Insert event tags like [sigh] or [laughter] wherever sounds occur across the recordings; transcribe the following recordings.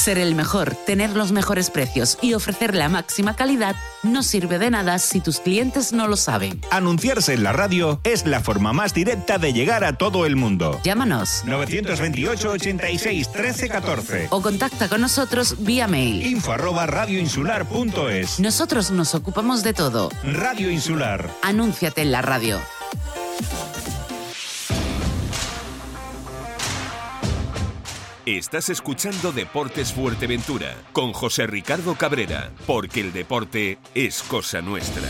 Ser el mejor, tener los mejores precios y ofrecer la máxima calidad no sirve de nada si tus clientes no lo saben. Anunciarse en la radio es la forma más directa de llegar a todo el mundo. Llámanos 928 86 13 14 o contacta con nosotros vía mail info arroba radioinsular.es. Nosotros nos ocupamos de todo. Radio Insular. Anúnciate en la radio. Estás escuchando Deportes Fuerteventura con José Ricardo Cabrera, porque el deporte es cosa nuestra.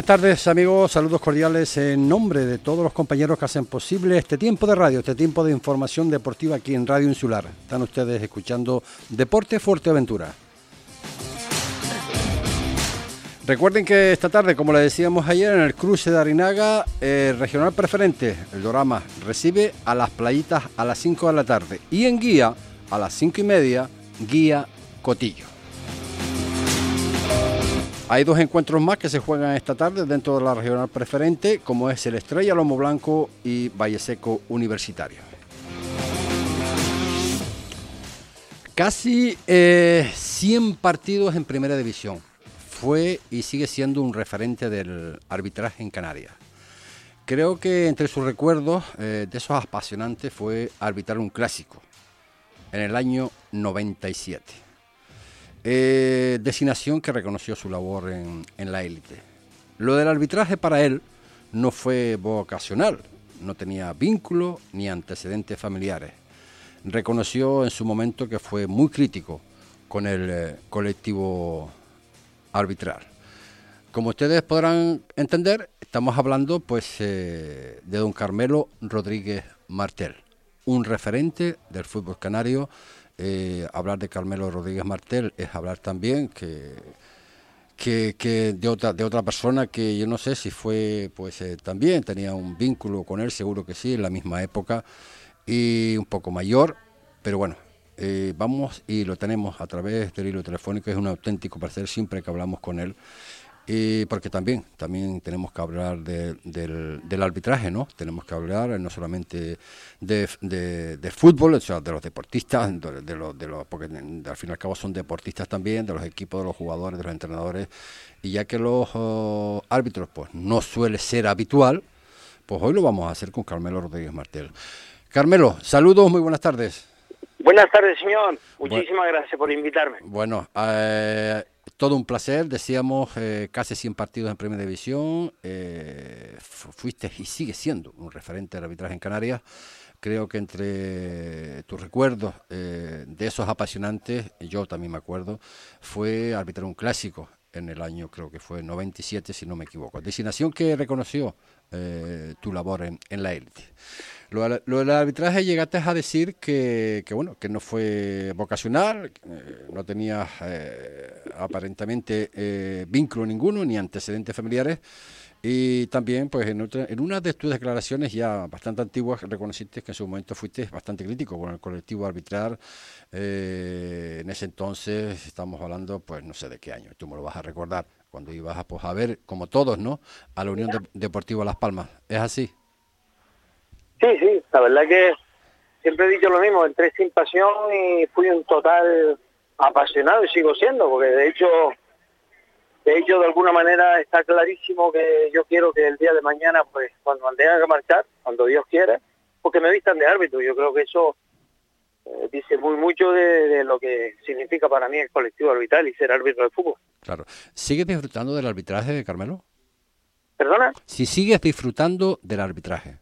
Buenas tardes amigos, saludos cordiales en nombre de todos los compañeros que hacen posible este tiempo de radio, este tiempo de información deportiva aquí en Radio Insular. Están ustedes escuchando Deporte Fuerteventura. Recuerden que esta tarde, como le decíamos ayer, en el cruce de Arinaga, eh, regional preferente, el Dorama, recibe a las playitas a las 5 de la tarde y en guía a las 5 y media, guía Cotillo. Hay dos encuentros más que se juegan esta tarde dentro de la regional preferente, como es el Estrella Lomo Blanco y Valle Seco Universitario. Casi 100 eh, partidos en primera división. Fue y sigue siendo un referente del arbitraje en Canarias. Creo que entre sus recuerdos eh, de esos apasionantes fue arbitrar un clásico en el año 97. Eh, designación que reconoció su labor en, la élite. Lo del arbitraje para él no fue vocacional, no tenía vínculo ni antecedentes familiares. Reconoció en su momento que fue muy crítico con el eh, colectivo arbitral. Como ustedes podrán entender, estamos hablando pues eh, de don Carmelo Rodríguez Martel, un referente del fútbol canario eh, hablar de Carmelo Rodríguez Martel es hablar también que, que, de, otra, de otra persona que yo no sé si fue, pues eh, también tenía un vínculo con él, seguro que sí, en la misma época y un poco mayor, pero bueno, eh, vamos y lo tenemos a través del hilo telefónico, es un auténtico placer siempre que hablamos con él. Y porque también, también tenemos que hablar del, arbitraje, ¿no? Tenemos que hablar no solamente de, fútbol, o sea, de los deportistas, de, los, de los, porque al fin y al cabo son deportistas también, de los equipos, de los jugadores, de los entrenadores, y ya que los oh, árbitros, pues no suele ser habitual, pues hoy lo vamos a hacer con Carmelo Rodríguez Martel. Carmelo, saludos, muy buenas tardes. Buenas tardes, señor. Muchísimas gracias por invitarme. Bueno, eh, todo un placer, decíamos eh, casi 100 partidos en Primera División, eh, fuiste y sigue siendo un referente del arbitraje en Canarias. Creo que entre tus recuerdos eh, de esos apasionantes, yo también me acuerdo, fue arbitrar un clásico en el año, creo que fue 97, si no me equivoco. Designación que reconoció tu labor en, en la élite. Lo, del arbitraje llegaste a decir que, bueno, que no fue vocacional, eh, no tenía eh, aparentemente eh, vínculo ninguno ni antecedentes familiares. Y también, pues en, en una de tus declaraciones ya bastante antiguas, reconociste que en su momento fuiste bastante crítico con el colectivo arbitral. en ese entonces, estamos hablando, pues no sé de qué año, tú me lo vas a recordar, cuando ibas a, pues, a ver, como todos, ¿no? A la Unión Deportiva Las Palmas. ¿Es así? Sí, sí, la verdad que siempre he dicho lo mismo, entré sin pasión y fui un total apasionado y sigo siendo, porque de hecho, de hecho de alguna manera está clarísimo que yo quiero que el día de mañana, pues cuando tenga que marchar, cuando Dios quiera, porque me vistan de árbitro, yo creo que eso eh, dice muy mucho de, lo que significa para mí el colectivo arbitral y ser árbitro de fútbol. Claro. ¿Sigues disfrutando del arbitraje, Carmelo? ¿Perdona? Si sigues disfrutando del arbitraje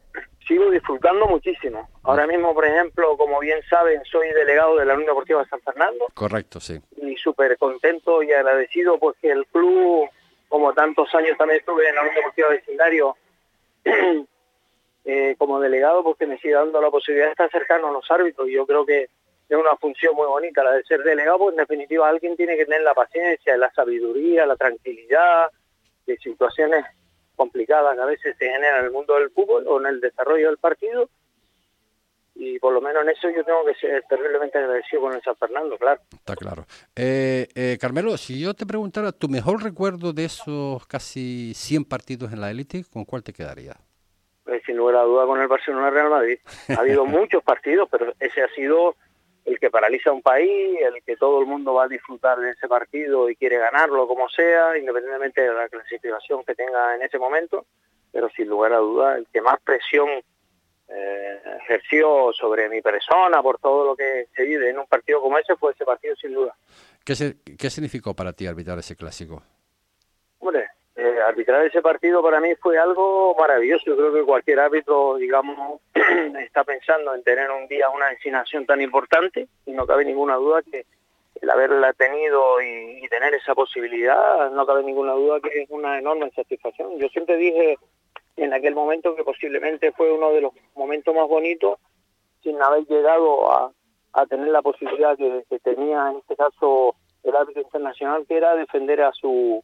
sigo disfrutando muchísimo. Ahora mismo, por ejemplo, como bien saben, soy delegado de la Unión Deportiva de San Fernando. Correcto, sí. Y súper contento y agradecido porque el club, como tantos años también estuve en la Unión Deportiva Vecindario [clears throat] eh, como delegado, porque me sigue dando la posibilidad de estar cercano a los árbitros. Y yo creo que es una función muy bonita la de ser delegado, porque en definitiva alguien tiene que tener la paciencia, la sabiduría, la tranquilidad de situaciones complicadas que a veces se generan en el mundo del fútbol o en el desarrollo del partido y por lo menos en eso yo tengo que ser terriblemente agradecido con el San Fernando, claro. Está claro. Eh, eh, Carmelo, si yo te preguntara tu mejor recuerdo de esos casi 100 partidos en la élite, ¿con cuál te quedaría? Pues, sin lugar a duda con el Barcelona Real Madrid. Ha habido [laughs] muchos partidos, pero ese ha sido el que paraliza un país, el que todo el mundo va a disfrutar de ese partido y quiere ganarlo como sea, independientemente de la clasificación que tenga en ese momento, pero sin lugar a duda el que más presión eh, ejerció sobre mi persona por todo lo que se vive en un partido como ese fue ese partido sin duda. ¿Qué, qué significó para ti arbitrar ese clásico? Hombre, eh, arbitrar ese partido para mí fue algo maravilloso. Yo creo que cualquier árbitro, digamos, [clears throat] está pensando en tener un día una designación tan importante y no cabe ninguna duda que el haberla tenido y, tener esa posibilidad, no cabe ninguna duda que es una enorme satisfacción. Yo siempre dije en aquel momento que posiblemente fue uno de los momentos más bonitos sin haber llegado a, tener la posibilidad que, tenía en este caso el árbitro internacional, que era defender a su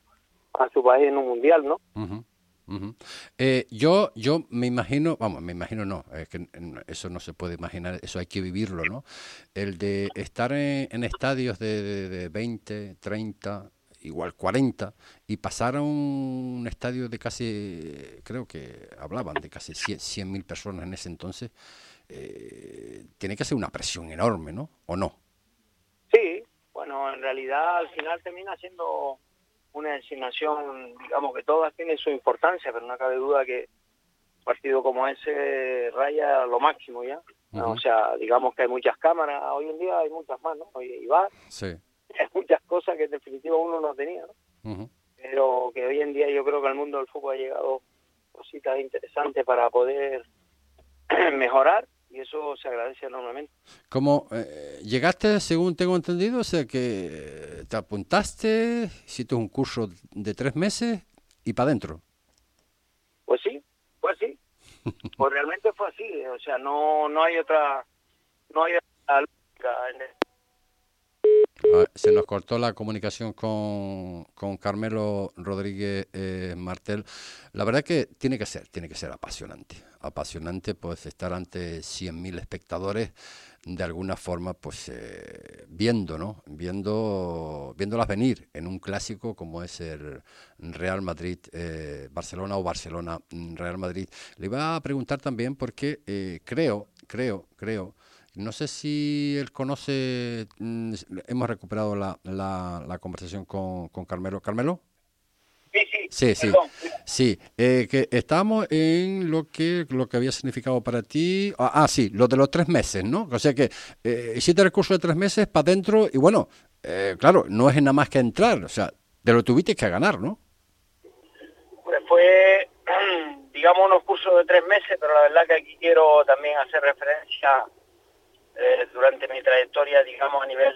a su país en un mundial, ¿no? Uh -huh. eh, yo, yo me imagino, vamos, me imagino no, es que eso no se puede imaginar, eso hay que vivirlo, ¿no? El de estar en, en estadios de, de, de 20, 30, igual 40, y pasar a un estadio de casi, creo que hablaban de casi 100 mil personas en ese entonces, eh, tiene que ser una presión enorme, ¿no? ¿O no? Sí, bueno, en realidad al final termina siendo una designación, digamos que todas tienen su importancia, pero no cabe duda que un partido como ese raya lo máximo ya. Uh -huh. O sea, digamos que hay muchas cámaras, hoy en día hay muchas más, ¿no? Hoy hay bar, sí. [laughs] hay muchas cosas que en definitiva uno no tenía, ¿no? Uh -huh. Pero que hoy en día yo creo que al mundo del fútbol ha llegado cositas interesantes para poder [clears throat] mejorar y eso se agradece enormemente. ¿Cómo eh, llegaste, según tengo entendido, o sea que te apuntaste, hiciste un curso de tres meses y para adentro? Pues sí, fue así. [laughs] pues realmente fue así, o sea, no no hay otra no hay otra lógica en el se nos cortó la comunicación con, con Carmelo Rodríguez eh, Martel. La verdad que tiene que ser, tiene que ser apasionante. Apasionante, pues estar ante 100.000 espectadores de alguna forma, pues eh, viendo, ¿no? Viendo, viéndolas venir en un clásico como es el Real Madrid, eh, o Barcelona Real Madrid. Le iba a preguntar también porque creo, creo, creo no sé si él conoce, mm, hemos recuperado la, la, la conversación con, con, Carmelo. ¿Carmelo? Sí, Sí, sí. sí. Sí, eh, que estamos en lo que lo que había significado para ti. Ah, ah sí, lo de los tres meses, ¿no? O sea que eh, hiciste el curso de tres meses para adentro y bueno, eh, claro, no es nada más que entrar, o sea, te lo tuviste que ganar, ¿no? Pues fue, [clears throat] digamos, unos cursos de tres meses, pero la verdad que aquí quiero también hacer referencia eh, durante mi trayectoria, digamos, a nivel,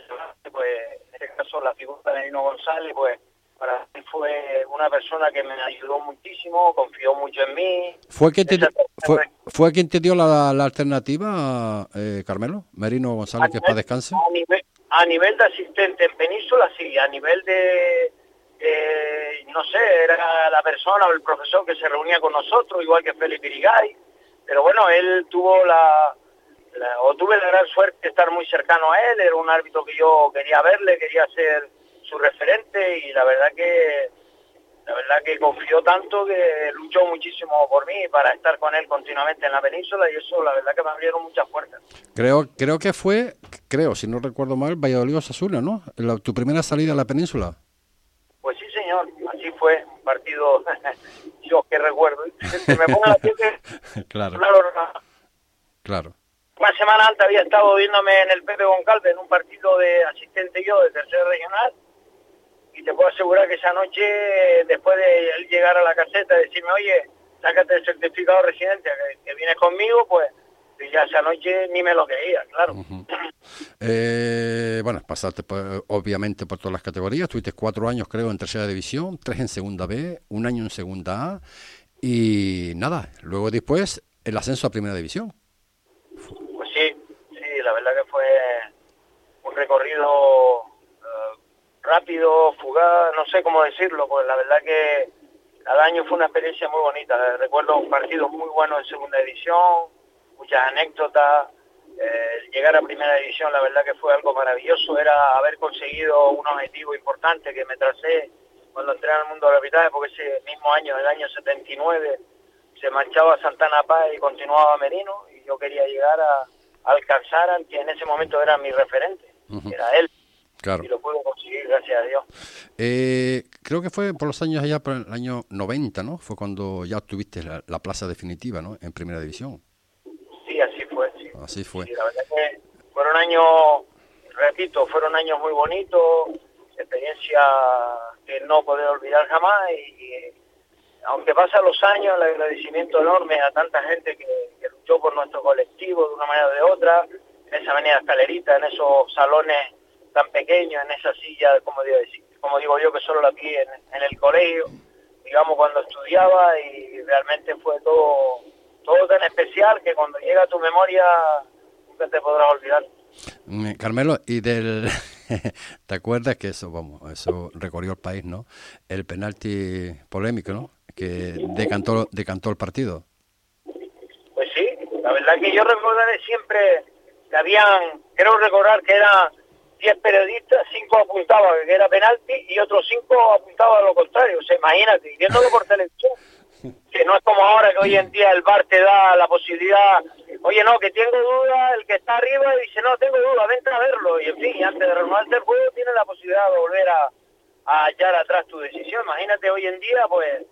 pues, en este caso, la figura de Nino González, pues, para mí fue una persona que me ayudó muchísimo, confió mucho en mí. ¿Fue quien te, fue, fue quien te dio la, la alternativa, eh, Carmelo? Merino González, nivel, que para descanse. A nivel, a nivel de asistente en Península, sí, a nivel de, eh, no sé, era la persona o el profesor que se reunía con nosotros, igual que Felipe Irigay, pero bueno, él tuvo la, la, o tuve la gran suerte de estar muy cercano a él, era un árbitro que yo quería verle, quería ser su referente y la verdad que la verdad que confió tanto que luchó muchísimo por mí para estar con él continuamente en la península y eso la verdad que me abrieron muchas puertas. Creo creo que fue, creo, si no recuerdo mal, Valladolid Osasuna, ¿no? La, tu primera salida a la península. Pues sí, señor, así fue, un partido [laughs] yo que recuerdo. Me pone la piel [laughs] claro. claro. Claro. Una semana antes había estado viéndome en el Pepe Goncalves en un partido de asistente yo de tercer regional y te puedo asegurar que esa noche, después de él llegar a la caseta y decirme, oye, sácate el certificado de residencia que, vienes conmigo, pues ya esa noche ni me lo creía, claro. Eh, bueno, pasaste por, obviamente por todas las categorías, tuviste cuatro años creo en tercera división, tres en segunda B, un año en segunda A y nada, luego después el ascenso a primera división. Pues sí, sí, la verdad que fue recorrido rápido, fugaz, no sé cómo decirlo, pues la verdad que cada año fue una experiencia muy bonita. Recuerdo un partido muy bueno en segunda edición, muchas anécdotas, Eh, llegar a primera división, la verdad que fue algo maravilloso, era haber conseguido un objetivo importante que me tracé cuando entré al mundo del arbitraje, porque ese mismo año, el año 79, se marchaba Santana Paz y continuaba Merino, y yo quería llegar a, alcanzar al que en ese momento era mi referente, era él. Claro. Y lo pude conseguir, gracias a Dios. Eh, creo que fue por los años allá, por el año 90, ¿no? Fue cuando ya obtuviste la, la plaza definitiva, ¿no? En primera división. Sí, así fue, sí. Así fue. Sí, la verdad que fueron años, repito, fueron años muy bonitos, experiencia que no poder olvidar jamás y, y aunque pasan los años, el agradecimiento enorme a tanta gente que, que luchó por nuestro colectivo de una manera o de otra, en esa avenida Escalerita, en esos salones tan pequeños, en esa silla, como digo, como digo yo, que solo la vi en, en el colegio, digamos, cuando estudiaba y realmente fue todo, todo tan especial que cuando llega a tu memoria nunca te podrás olvidar. Mm, Carmelo, y del... [laughs] ¿Te acuerdas que eso, vamos, eso recorrió el país, ¿no? El penalti polémico, ¿no? Que decantó, decantó el partido. Pues sí, la verdad que yo recordaré siempre que habían, creo recordar que eran 10 periodistas, 5 apuntaban que era penalti y otros 5 apuntaban a lo contrario. O sea, imagínate, viéndolo por televisión, que no es como ahora que hoy en día el bar te da la posibilidad, oye, no, que tengo duda, el que está arriba dice, no, tengo duda, vente a verlo. Y en fin, antes de renovarse el juego tienes la posibilidad de volver a, a echar atrás tu decisión. Imagínate hoy en día, pues,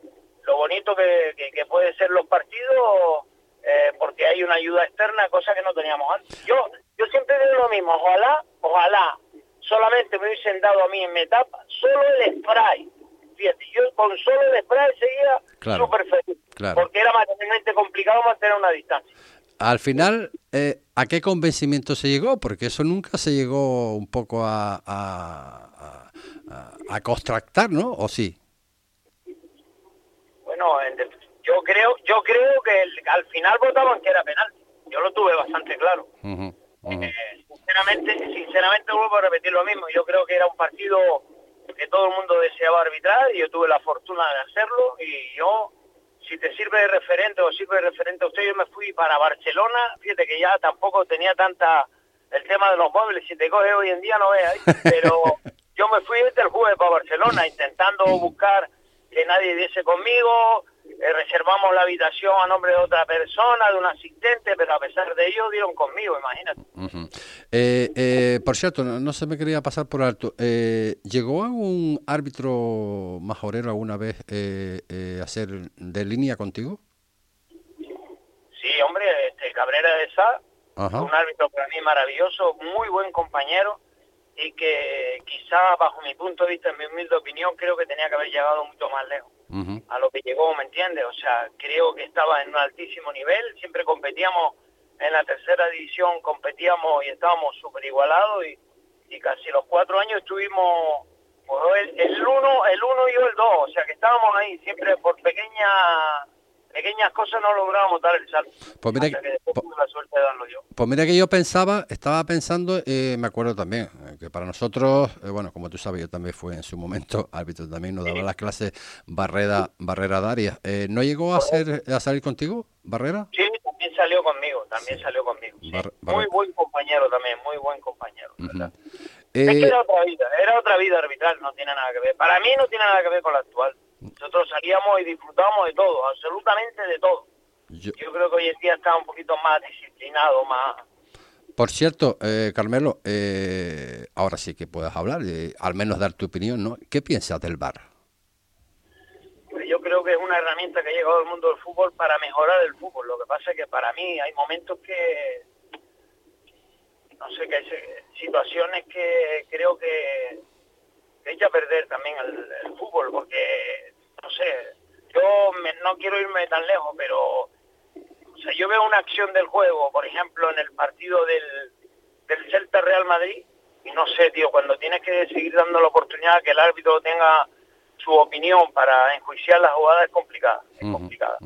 lo bonito que, que, que puede ser los partidos, eh, porque hay una ayuda externa, cosa que no teníamos antes. Yo, yo siempre digo lo mismo, ojalá, ojalá, solamente me hubiesen dado a mí en mi etapa, solo el spray. Fíjate, yo con solo el spray seguía Claro, súper feliz, claro. porque era materialmente complicado mantener una distancia. Al final, eh, ¿a qué convencimiento se llegó? Porque eso nunca se llegó un poco a, a, a, a contractar, ¿no? ¿O sí? Bueno, en yo creo, yo creo que el- al final votaban que era penal. Yo lo tuve bastante claro. Eh, sinceramente, sinceramente vuelvo a repetir lo mismo. Yo creo que era un partido que todo el mundo deseaba arbitrar y yo tuve la fortuna de hacerlo y yo, si te sirve de referente o sirve de referente a usted, yo me fui para Barcelona. Fíjate que ya tampoco tenía tanta el tema de los móviles. Si te coge hoy en día no veas, [laughs] pero yo me fui desde el jueves para Barcelona intentando buscar que nadie diese conmigo. Eh, reservamos la habitación a nombre de otra persona, de un asistente, pero a pesar de ello dieron conmigo, imagínate. Eh, eh, por cierto, no, no se me quería pasar por alto. Eh, ¿Llegó algún árbitro majorero alguna vez eh, a ser de línea contigo? Sí, hombre, este Cabrera de Sá, Ajá. un árbitro para mí maravilloso, muy buen compañero y que quizá bajo mi punto de vista, en mi humilde opinión, creo que tenía que haber llegado mucho más lejos a lo que llegó, ¿me entiendes? O sea, creo que estaba en un altísimo nivel, siempre competíamos en la tercera división, competíamos y estábamos súper igualados y, y casi los cuatro años estuvimos, pues, el, el uno, el uno y yo el dos, o sea que estábamos ahí, siempre por pequeñas pequeñas cosas no lográbamos dar el salto. Pues mira que- que po- la suerte de darlo yo. Pues mira que yo pensaba, estaba pensando, eh, me acuerdo también, eh, que para nosotros, eh, bueno, como tú sabes, yo también fui en su momento [laughs] árbitro también, nos daba las clases Barrera, Barrera Darias. Eh, ¿No llegó a, ser, a salir contigo, Barrera? Sí, también salió conmigo, también salió conmigo. sí. Bar- muy buen compañero también, muy buen compañero. Es Eh, que era otra vida, era otra vida arbitral, no tiene nada que ver. Para mí no tiene nada que ver con la actual. Nosotros salíamos y disfrutábamos de todo, absolutamente de todo. yo- Yo creo que hoy en día está un poquito más disciplinado, más... por cierto, eh, Carmelo, eh, ahora sí que puedas hablar, eh, al menos dar tu opinión, ¿no? ¿Qué piensas del bar? pues Yo creo que es una herramienta que ha llegado al mundo del fútbol para mejorar el fútbol. Lo que pasa es que para mí hay momentos que, no sé, que hay situaciones que creo que, que echa a perder también el, el fútbol, porque, no sé, yo me- no quiero irme tan lejos, pero, o sea, yo veo una acción del juego, por ejemplo, en el partido del, del Celta Real Madrid, y no sé, tío, cuando tienes que seguir dando la oportunidad que el árbitro tenga su opinión para enjuiciar la jugada es complicada, es complicada.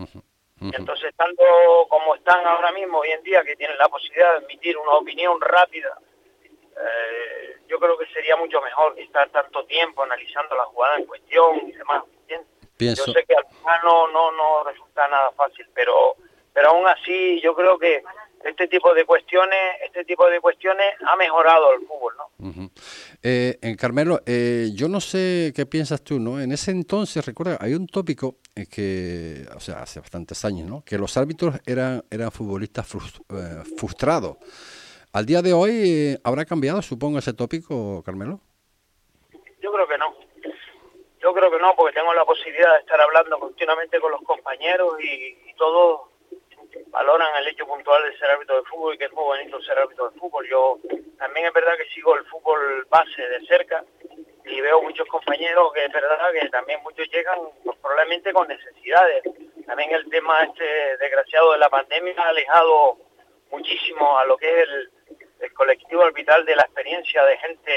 Entonces, estando como están ahora mismo, hoy en día, que tienen la posibilidad de emitir una opinión rápida, eh, yo creo que sería mucho mejor que estar tanto tiempo analizando la jugada en cuestión y demás. ¿entiendes? Pienso, Yo sé que al final no, no, no resulta nada fácil, pero, pero aún así yo creo que este tipo de cuestiones, este tipo de cuestiones ha mejorado el fútbol, ¿no? Eh, en Carmelo, eh, yo no sé qué piensas tú, ¿no? En ese entonces, recuerda, hay un tópico eh, que, o sea, hace bastantes años, ¿no? Que los árbitros eran, eran futbolistas frustrados. ¿Al día de hoy habrá cambiado, supongo, ese tópico, Carmelo? Yo creo que no. Creo que no, porque tengo la posibilidad de estar hablando continuamente con los compañeros y, todos valoran el hecho puntual de ser árbitro de fútbol y que es muy bonito ser árbitro de fútbol. Yo también es verdad que sigo el fútbol base de cerca y veo muchos compañeros que es verdad que también muchos llegan probablemente con necesidades. También el tema este desgraciado de la pandemia ha alejado muchísimo a lo que es el, el colectivo arbitral de la experiencia de gente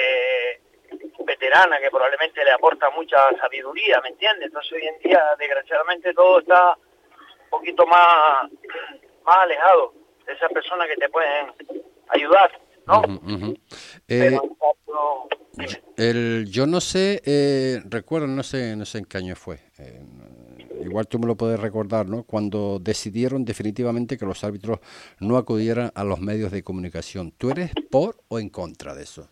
veterana que probablemente le aporta mucha sabiduría, ¿me entiendes? Entonces hoy en día desgraciadamente todo está poquito más, [clears throat] más alejado de esas personas que te pueden ayudar, ¿no? Eh, el, yo no sé, eh, recuerdo, no sé, no sé en qué año fue. Eh, igual tú me lo puedes recordar, ¿no? Cuando decidieron definitivamente que los árbitros no acudieran a los medios de comunicación. ¿Tú eres por o en contra de eso?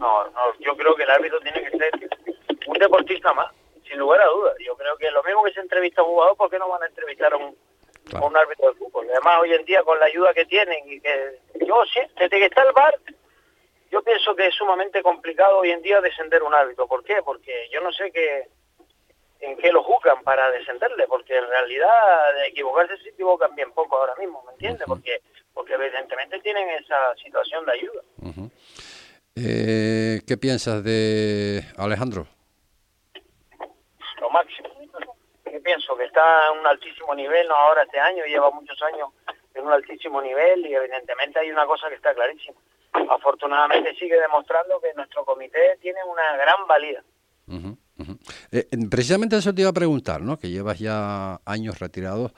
No, no, yo creo que el árbitro tiene que ser un deportista más sin lugar a dudas. Yo creo que lo mismo que se entrevista a un jugador, ¿por qué no van a entrevistar a un, un árbitro de fútbol? Además, hoy en día, con la ayuda que tienen, y que yo sí, desde que está el bar, yo pienso que es sumamente complicado hoy en día descender un árbitro. ¿Por qué? Porque yo no sé qué en qué lo juzgan para descenderle, porque en realidad de equivocarse se equivocan bien poco ahora mismo, ¿me entiendes? Porque porque evidentemente tienen esa situación de ayuda. Eh, ¿Qué piensas de Alejandro? lo máximo. Yo pienso que está en un altísimo nivel, no ahora este año, lleva muchos años en un altísimo nivel y evidentemente hay una cosa que está clarísima. Afortunadamente sigue demostrando que nuestro comité tiene una gran valía. Eh, precisamente eso te iba a preguntar, ¿no? Que llevas ya años retirados,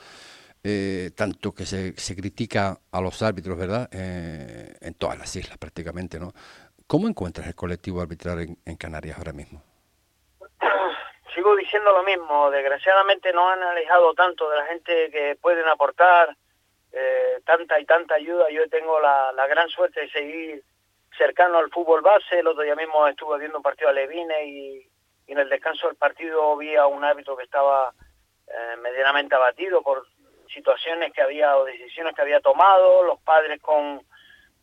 eh, tanto que se, se, critica a los árbitros, ¿verdad? Eh, en todas las islas prácticamente, ¿no? ¿Cómo encuentras el colectivo arbitral en, Canarias ahora mismo? sigo diciendo lo mismo, desgraciadamente no han alejado tanto de la gente que pueden aportar eh, tanta y tanta ayuda. Yo tengo la, gran suerte de seguir cercano al fútbol base. El otro día mismo estuve viendo un partido a Levine y, y en el descanso del partido vi a un árbitro que estaba eh, medianamente abatido por situaciones que había o decisiones que había tomado, los padres con,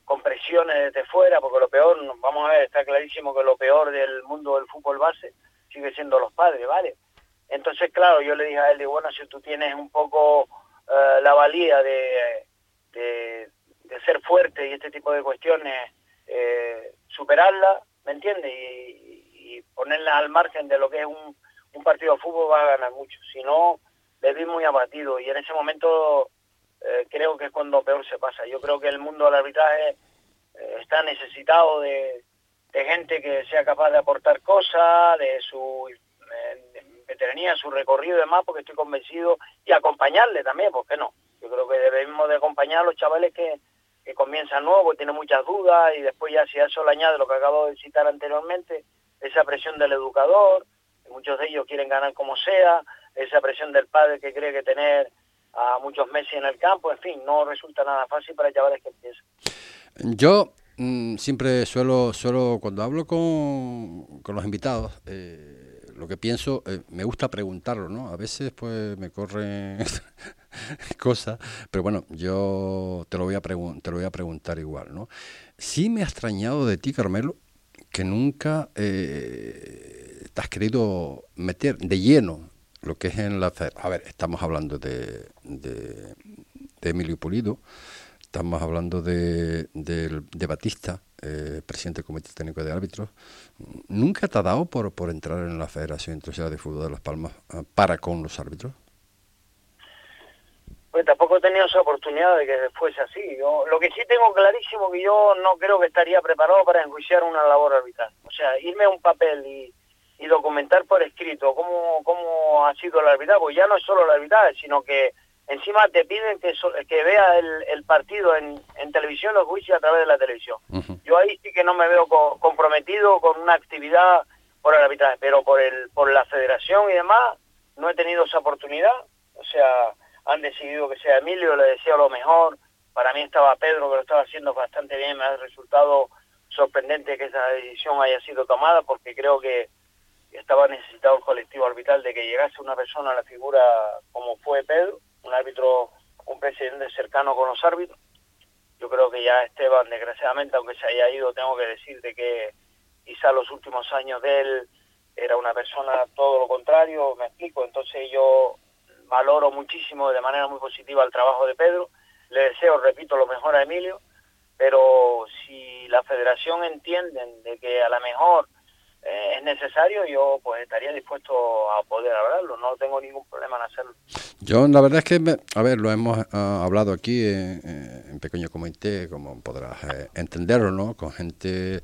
con presiones desde fuera, porque lo peor, vamos a ver, está clarísimo que lo peor del mundo del fútbol base sigue siendo los padres, ¿vale? Entonces, claro, yo le dije a él, bueno, si tú tienes un poco uh, la valía de, de, de, ser fuerte y este tipo de cuestiones, eh, superarla, ¿me entiendes? Y, y, ponerla al margen de lo que es un, un partido de fútbol va a ganar mucho. Si no, le vi muy abatido y en ese momento eh, creo que es cuando peor se pasa. Yo creo que el mundo del arbitraje eh, está necesitado de, gente que sea capaz de aportar cosas, de su eh, veteranía, su recorrido y demás, porque estoy convencido, y acompañarle también, ¿por qué no? Yo creo que debemos de acompañar a los chavales que, que comienzan nuevos, tienen muchas dudas, y después ya si a eso le añade lo que acabo de citar anteriormente, esa presión del educador, muchos de ellos quieren ganar como sea, esa presión del padre que cree que tener a muchos meses en el campo, en fin, no resulta nada fácil para chavales que empiezan. Yo Mm, siempre suelo, suelo cuando hablo con, con los invitados, eh, lo que pienso, eh, me gusta preguntarlo, ¿no? A veces pues me corren [laughs] cosas, pero bueno, yo te lo voy a te lo voy a preguntar igual, ¿no? Sí me ha extrañado de ti, Carmelo, que nunca eh, te has querido meter de lleno lo que es en la... A ver, estamos hablando de, de, Emilio Pulido, Estamos hablando de, de, de Batista, eh, presidente del Comité Técnico de Árbitros. ¿Nunca te ha dado por, por entrar en la Federación Internacional de Fútbol de Las Palmas uh, para con los árbitros? Pues tampoco he tenido esa oportunidad de que fuese así. Yo, lo que sí tengo clarísimo que yo no creo que estaría preparado para enjuiciar una labor arbitral. O sea, irme a un papel y, y documentar por escrito cómo, cómo ha sido el arbitraje, pues ya no es solo el arbitraje, sino que encima te piden que, que vea el, el partido en, en, televisión, los juicios a través de la televisión. Uh -huh. Yo ahí sí que no me veo co comprometido con una actividad por el arbitraje, pero por, el, por la federación y demás no he tenido esa oportunidad. O sea, han decidido que sea Emilio, le deseo lo mejor Para mí estaba Pedro, que lo estaba haciendo bastante bien. Me ha resultado sorprendente que esa decisión haya sido tomada, porque creo que estaba necesitado el colectivo arbitral de que llegase una persona a la figura como fue Pedro, un árbitro, un presidente cercano con los árbitros. Yo creo que ya Esteban, desgraciadamente, aunque se haya ido, tengo que decir de que quizá los últimos años de él era una persona todo lo contrario, me explico. Entonces yo valoro muchísimo de manera muy positiva el trabajo de Pedro. Le deseo, repito, lo mejor a Emilio, pero si la federación entiende de que a lo mejor eh, es necesario, yo pues estaría dispuesto a poder hablarlo, no tengo ningún problema en hacerlo. Yo la verdad es que, a ver, lo hemos ah, hablado aquí en, en, pequeño comité, como podrás eh, entenderlo, ¿no? Con gente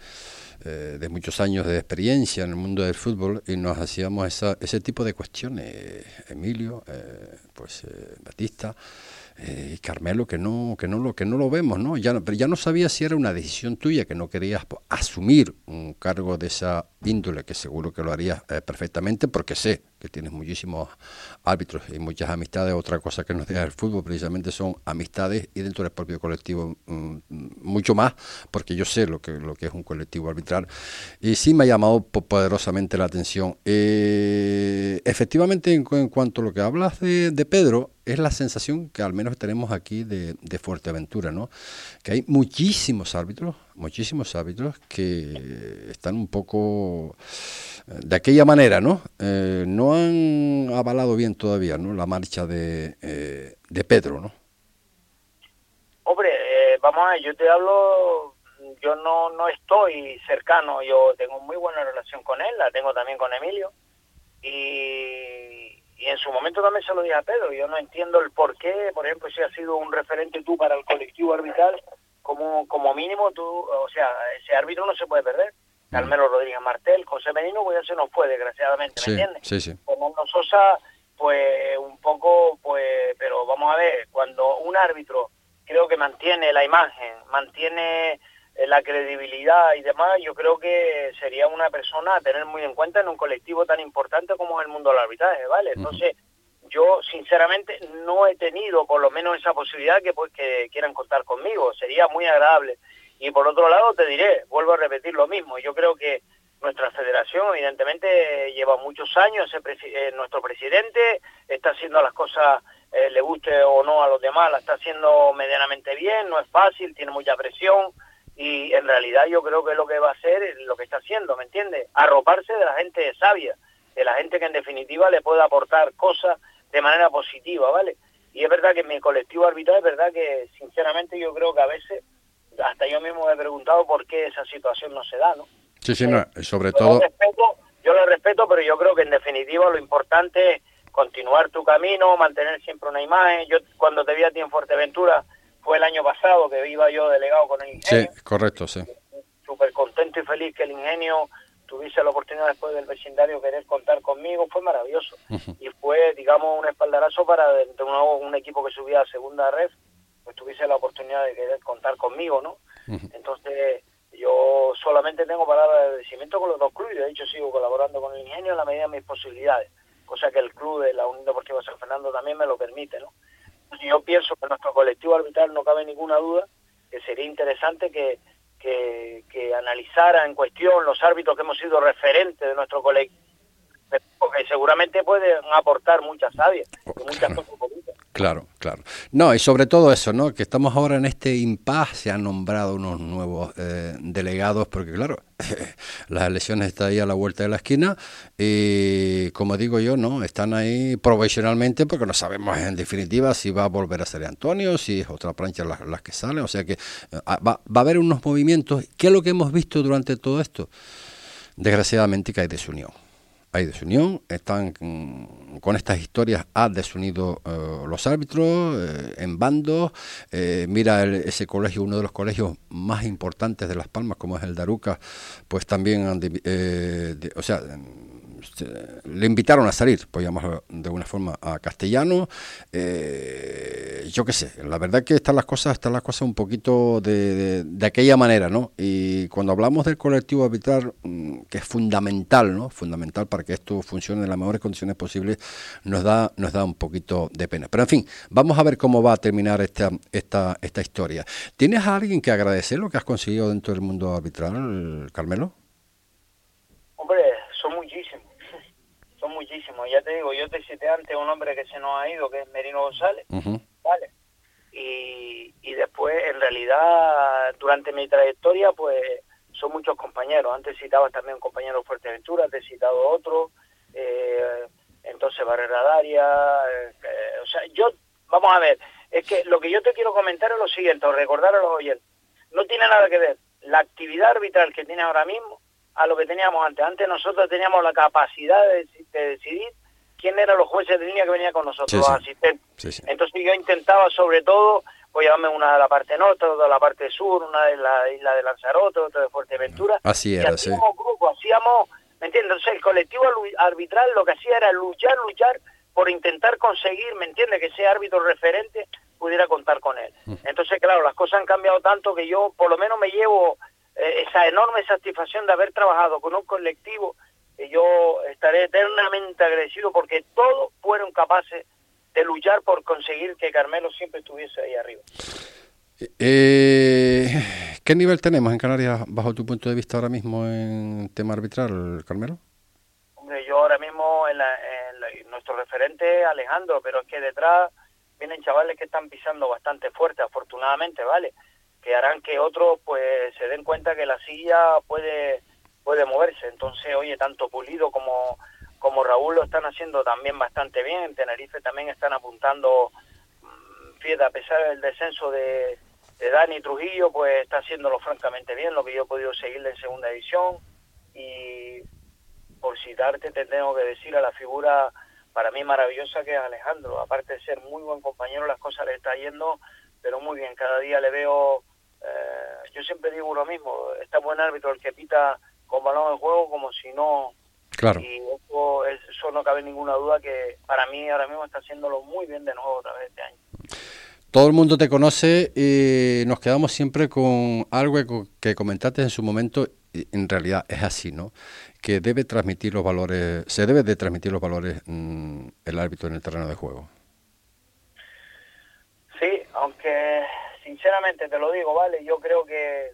eh, de muchos años de experiencia en el mundo del fútbol y nos hacíamos esa, ese tipo de cuestiones. Emilio, eh, pues Batista y Carmelo que no que no lo que no lo vemos no ya pero ya no sabía si era una decisión tuya que no querías asumir un cargo de esa índole que seguro que lo harías perfectamente porque sé que tienes muchísimos árbitros y muchas amistades. Otra cosa que nos deja el fútbol precisamente son amistades y dentro del propio colectivo mm, mucho más, porque yo sé lo que, lo que es un colectivo arbitral. Y sí me ha llamado poderosamente la atención. Eh, efectivamente, en, cuanto a lo que hablas de, Pedro, es la sensación que al menos tenemos aquí de, de, Fuerteventura, ¿no? Que hay muchísimos árbitros, muchísimos árbitros que están un poco de aquella manera, ¿no? Eh, no han avalado bien todavía, ¿no? La marcha de, eh, de Pedro, ¿no? Hombre, eh, vamos a ver, yo te hablo, yo no, no estoy cercano, yo tengo muy buena relación con él, la tengo también con Emilio, y, y en su momento también se lo dije a Pedro, yo no entiendo el por qué, por ejemplo, si has sido un referente tú para el colectivo arbitral, como, como mínimo tú, o sea, ese árbitro no se puede perder Carmelo Rodríguez Martel, José Benino, pues ya se nos fue, desgraciadamente, ¿me entiendes? Sí, sí. Como Sosa, pues un poco, pues, pero vamos a ver, cuando un árbitro creo que mantiene la imagen, mantiene eh, la credibilidad y demás, yo creo que sería una persona a tener muy en cuenta en un colectivo tan importante como es el mundo del arbitraje, ¿vale? Entonces, yo sinceramente no he tenido por lo menos esa posibilidad que, pues, que quieran contar conmigo, sería muy agradable y por otro lado, te diré, vuelvo a repetir lo mismo, yo creo que nuestra federación evidentemente lleva muchos años, eh, nuestro presidente está haciendo las cosas, eh, le guste o no a los demás, la está haciendo medianamente bien, no es fácil, tiene mucha presión y en realidad yo creo que lo que va a hacer es lo que está haciendo, ¿me entiendes? Arroparse de la gente sabia, de la gente que en definitiva le puede aportar cosas de manera positiva, ¿vale? Y es verdad que mi colectivo arbitral es verdad que sinceramente yo creo que a veces hasta yo mismo me he preguntado por qué esa situación no se da, ¿no? Sí, sí, no, eh, sobre todo... yo lo respeto, pero yo creo que en definitiva lo importante es continuar tu camino, mantener siempre una imagen. Yo cuando te vi a ti en Fuerteventura fue el año pasado que iba yo delegado con el ingenio. Sí, correcto, sí. Súper contento y feliz que el ingenio tuviese la oportunidad después del vecindario querer contar conmigo, fue maravilloso. Y fue, digamos, un espaldarazo para de, nuevo un equipo que subía a segunda red pues tuviese la oportunidad de querer contar conmigo, ¿no? Entonces, yo solamente tengo palabras de agradecimiento con los dos clubes, de hecho sigo colaborando con el ingenio en la medida de mis posibilidades, cosa que el club de la Unión Deportiva San Fernando también me lo permite, ¿no? yo pienso que nuestro colectivo arbitral no cabe ninguna duda que sería interesante que, que, que analizara en cuestión los árbitros que hemos sido referentes de nuestro colectivo, porque seguramente pueden aportar muchas sabias y muchas cosas Claro, claro. No, y sobre todo eso, ¿no? Que estamos ahora en este impasse, se han nombrado unos nuevos eh, delegados, porque claro, [laughs] las elecciones están ahí a la vuelta de la esquina, y como digo yo, ¿no? Están ahí profesionalmente porque no sabemos en definitiva si va a volver a ser Antonio, si es otra plancha las, las que salen, o sea que eh, va, va a haber unos movimientos. ¿Qué es lo que hemos visto durante todo esto? Desgraciadamente que hay desunión hay desunión, están con estas historias, ha desunido eh, los árbitros eh, en bandos, eh, mira ese colegio, uno de los colegios más importantes de Las Palmas, como es el Daruca, pues también, o sea, le invitaron a salir, pues llamar de alguna forma a castellano. Eh, yo qué sé, la verdad que están las cosas, están las cosas un poquito de, de, aquella manera, ¿no? Y cuando hablamos del colectivo arbitral, mm, que es fundamental, ¿no? Fundamental para que esto funcione en las mejores condiciones posibles, nos da, nos da un poquito de pena. Pero en fin, vamos a ver cómo va a terminar esta, esta, esta historia. ¿Tienes a alguien que agradecer lo que has conseguido dentro del mundo arbitral, Carmelo? Hombre, son muchísimos, son Ya te digo, yo te cité antes un hombre que se nos ha ido, que es Merino González, ¿vale? Y, y después, en realidad, durante mi trayectoria, pues son muchos compañeros. Antes citabas también un compañero de Fuerteventura, te he citado otro, eh, entonces Barrera Daria, eh, eh, o sea, yo, vamos a ver, es que lo que yo te quiero comentar es lo siguiente, o recordar a los oyentes, no tiene nada que ver la actividad arbitral que tiene ahora mismo a lo que teníamos antes. Antes nosotros teníamos la capacidad de, decidir quién eran los jueces de línea que venían con nosotros, los asistentes. Entonces yo intentaba sobre todo, voy a darme una de la parte norte, otra de la parte sur, una de la isla de Lanzarote, otra de Fuerteventura. Así era, hacíamos grupo, hacíamos, ¿me entiendes? Entonces el colectivo arbitral lo que hacía era luchar, luchar por intentar conseguir, ¿me entiendes? Que ese árbitro referente pudiera contar con él. Entonces, claro, las cosas han cambiado tanto que yo por lo menos me llevo esa enorme satisfacción de haber trabajado con un colectivo y yo estaré eternamente agradecido porque todos fueron capaces de luchar por conseguir que Carmelo siempre estuviese ahí arriba. Eh, ¿Qué nivel tenemos en Canarias bajo tu punto de vista ahora mismo en tema arbitral, Carmelo? Hombre, yo ahora mismo en, nuestro referente Alejandro, pero es que detrás vienen chavales que están pisando bastante fuerte, afortunadamente, ¿vale? Que harán que otros pues se den cuenta que la silla puede puede moverse. Entonces, oye, tanto Pulido como como Raúl lo están haciendo también bastante bien. En Tenerife también están apuntando, mm, fíjate, a pesar del descenso de, de Dani Trujillo, pues está haciéndolo francamente bien, lo que yo he podido seguirle en segunda edición. Y por citarte, te tengo que decir a la figura para mí maravillosa que es Alejandro. Aparte de ser muy buen compañero, las cosas le está yendo, pero muy bien. Cada día le veo eh, yo siempre digo lo mismo, está buen árbitro el que pita con balón en juego como si no... Claro. Y eso, no cabe ninguna duda que para mí ahora mismo está haciéndolo muy bien de nuevo otra vez este año. Todo el mundo te conoce y nos quedamos siempre con algo que comentaste en su momento, y en realidad es así, ¿no? Que debe transmitir los valores, se debe de transmitir los valores mm, el árbitro en el terreno de juego. Sí, aunque sinceramente te lo digo, ¿vale? Yo creo que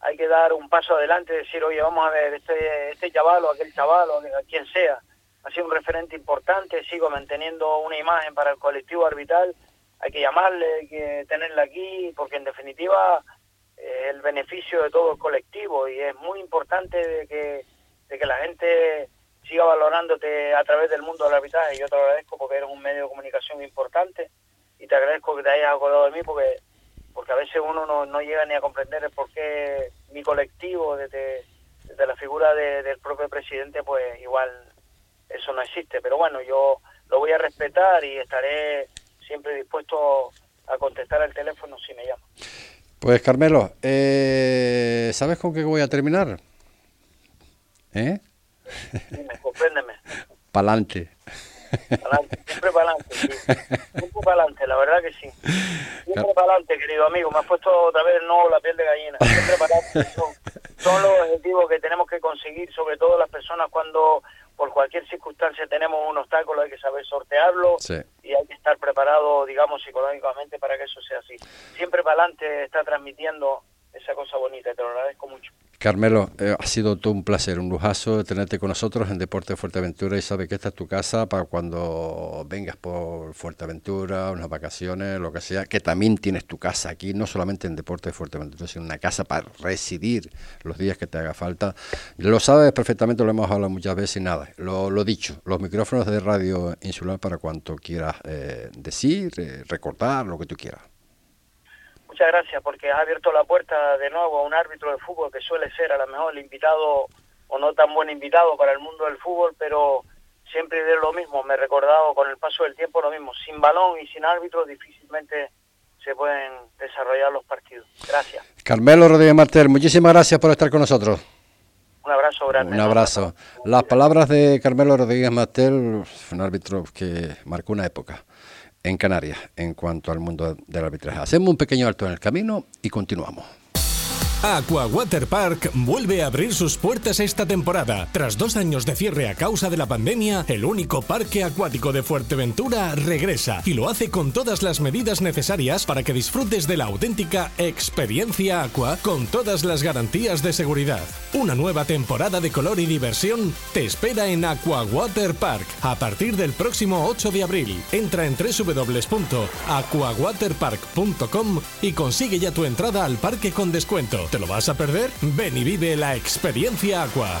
hay que dar un paso adelante y decir, oye, vamos a ver, este, este chaval o aquel chaval o quien sea, ha sido un referente importante, sigo manteniendo una imagen para el colectivo arbitral, hay que llamarle, hay que tenerla aquí, porque en definitiva eh, el beneficio de todo el colectivo y es muy importante de que, de que la gente siga valorándote a través del mundo del arbitraje. Yo te agradezco porque eres un medio de comunicación importante y te agradezco que te hayas acordado de mí porque porque a veces uno no, llega ni a comprender el por qué mi colectivo, desde, la figura del propio presidente, pues igual eso no existe. Pero bueno, yo lo voy a respetar y estaré siempre dispuesto a contestar al teléfono si me llama. Pues Carmelo, eh, ¿sabes con qué voy a terminar? ¿Eh? Dime, compréndeme. [laughs] Pa'lante siempre para adelante, [laughs] Siempre para adelante, la verdad que sí. Siempre para adelante, querido amigo. Me has puesto otra vez no la piel de gallina. Siempre para adelante. [laughs] Son, los objetivos que tenemos que conseguir, sobre todo las personas cuando por cualquier circunstancia tenemos un obstáculo, hay que saber sortearlo y hay que estar preparado, digamos, psicológicamente para que eso sea así. Siempre para adelante está transmitiendo esa cosa bonita y te lo agradezco mucho. Carmelo, eh, ha sido todo un placer, un lujazo tenerte con nosotros en Deporte Fuerteventura y sabe que esta es tu casa para cuando vengas por Fuerteventura, unas vacaciones, lo que sea, que también tienes tu casa aquí, no solamente en Deporte Fuerteventura, sino una casa para residir los días que te haga falta. Lo sabes perfectamente, lo hemos hablado muchas veces y nada, lo, lo dicho, los micrófonos de Radio Insular para cuanto quieras eh, decir, eh, recordar, lo que tú quieras. Muchas gracias porque has abierto la puerta de nuevo a un árbitro de fútbol que suele ser a lo mejor el invitado o no tan buen invitado para el mundo del fútbol, pero siempre de lo mismo. Me he recordado con el paso del tiempo lo mismo. Sin balón y sin árbitro difícilmente se pueden desarrollar los partidos. Gracias. Carmelo Rodríguez Martel, muchísimas gracias por estar con nosotros. Un abrazo grande. Un abrazo. Las palabras de Carmelo Rodríguez Mastel, un árbitro que marcó una época en Canarias en cuanto al mundo del arbitraje. Hacemos un pequeño alto en el camino y continuamos. Aqua Water Park vuelve a abrir sus puertas esta temporada. Tras dos años de cierre a causa de la pandemia, el único parque acuático de Fuerteventura regresa y lo hace con todas las medidas necesarias para que disfrutes de la auténtica experiencia aqua con todas las garantías de seguridad. Una nueva temporada de color y diversión te espera en Aqua Water Park a partir del próximo 8 de abril. Entra en www.aquawaterpark.com y consigue ya tu entrada al parque con descuento. ¿Te lo vas a perder? Ven y vive la experiencia Aqua.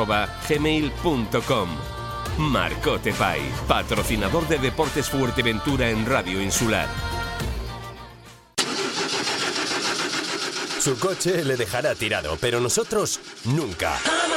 gmail.com. Marcote Pay, patrocinador de Deportes Fuerteventura en Radio Insular. Su coche le dejará tirado, pero nosotros nunca.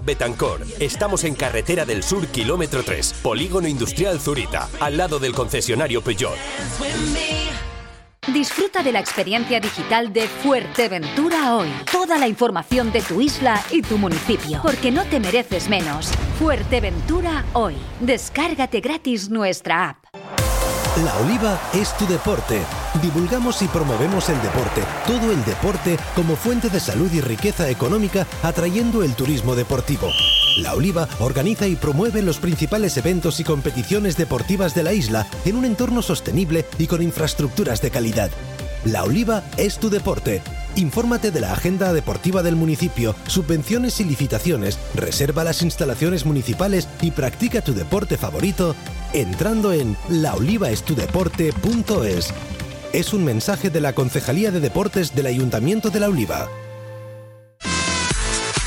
Betancor. Estamos en Carretera del Sur, kilómetro 3, Polígono Industrial Zurita, al lado del concesionario Peugeot. Disfruta de la experiencia digital de Fuerteventura hoy. Toda la información de tu isla y tu municipio. Porque no te mereces menos. Fuerteventura hoy. Descárgate gratis nuestra app. La Oliva es tu deporte. Divulgamos y promovemos el deporte, todo el deporte como fuente de salud y riqueza económica, atrayendo el turismo deportivo. La Oliva organiza y promueve los principales eventos y competiciones deportivas de la isla en un entorno sostenible y con infraestructuras de calidad. La Oliva es tu deporte. Infórmate de la agenda deportiva del municipio, subvenciones y licitaciones, reserva las instalaciones municipales y practica tu deporte favorito entrando en laolivaestudeporte.es. Es un mensaje de la Concejalía de Deportes del Ayuntamiento de La Oliva.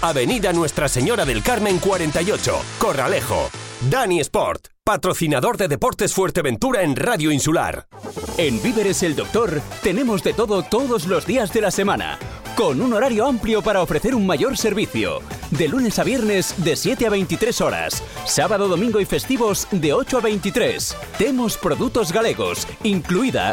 Avenida Nuestra Señora del Carmen 48, Corralejo. Dani Sport, patrocinador de Deportes Fuerteventura en Radio Insular. En Víveres el Doctor tenemos de todo todos los días de la semana, con un horario amplio para ofrecer un mayor servicio. De lunes a viernes de 7 a 23 horas, sábado, domingo y festivos de 8 a 23. Temos productos galegos, incluida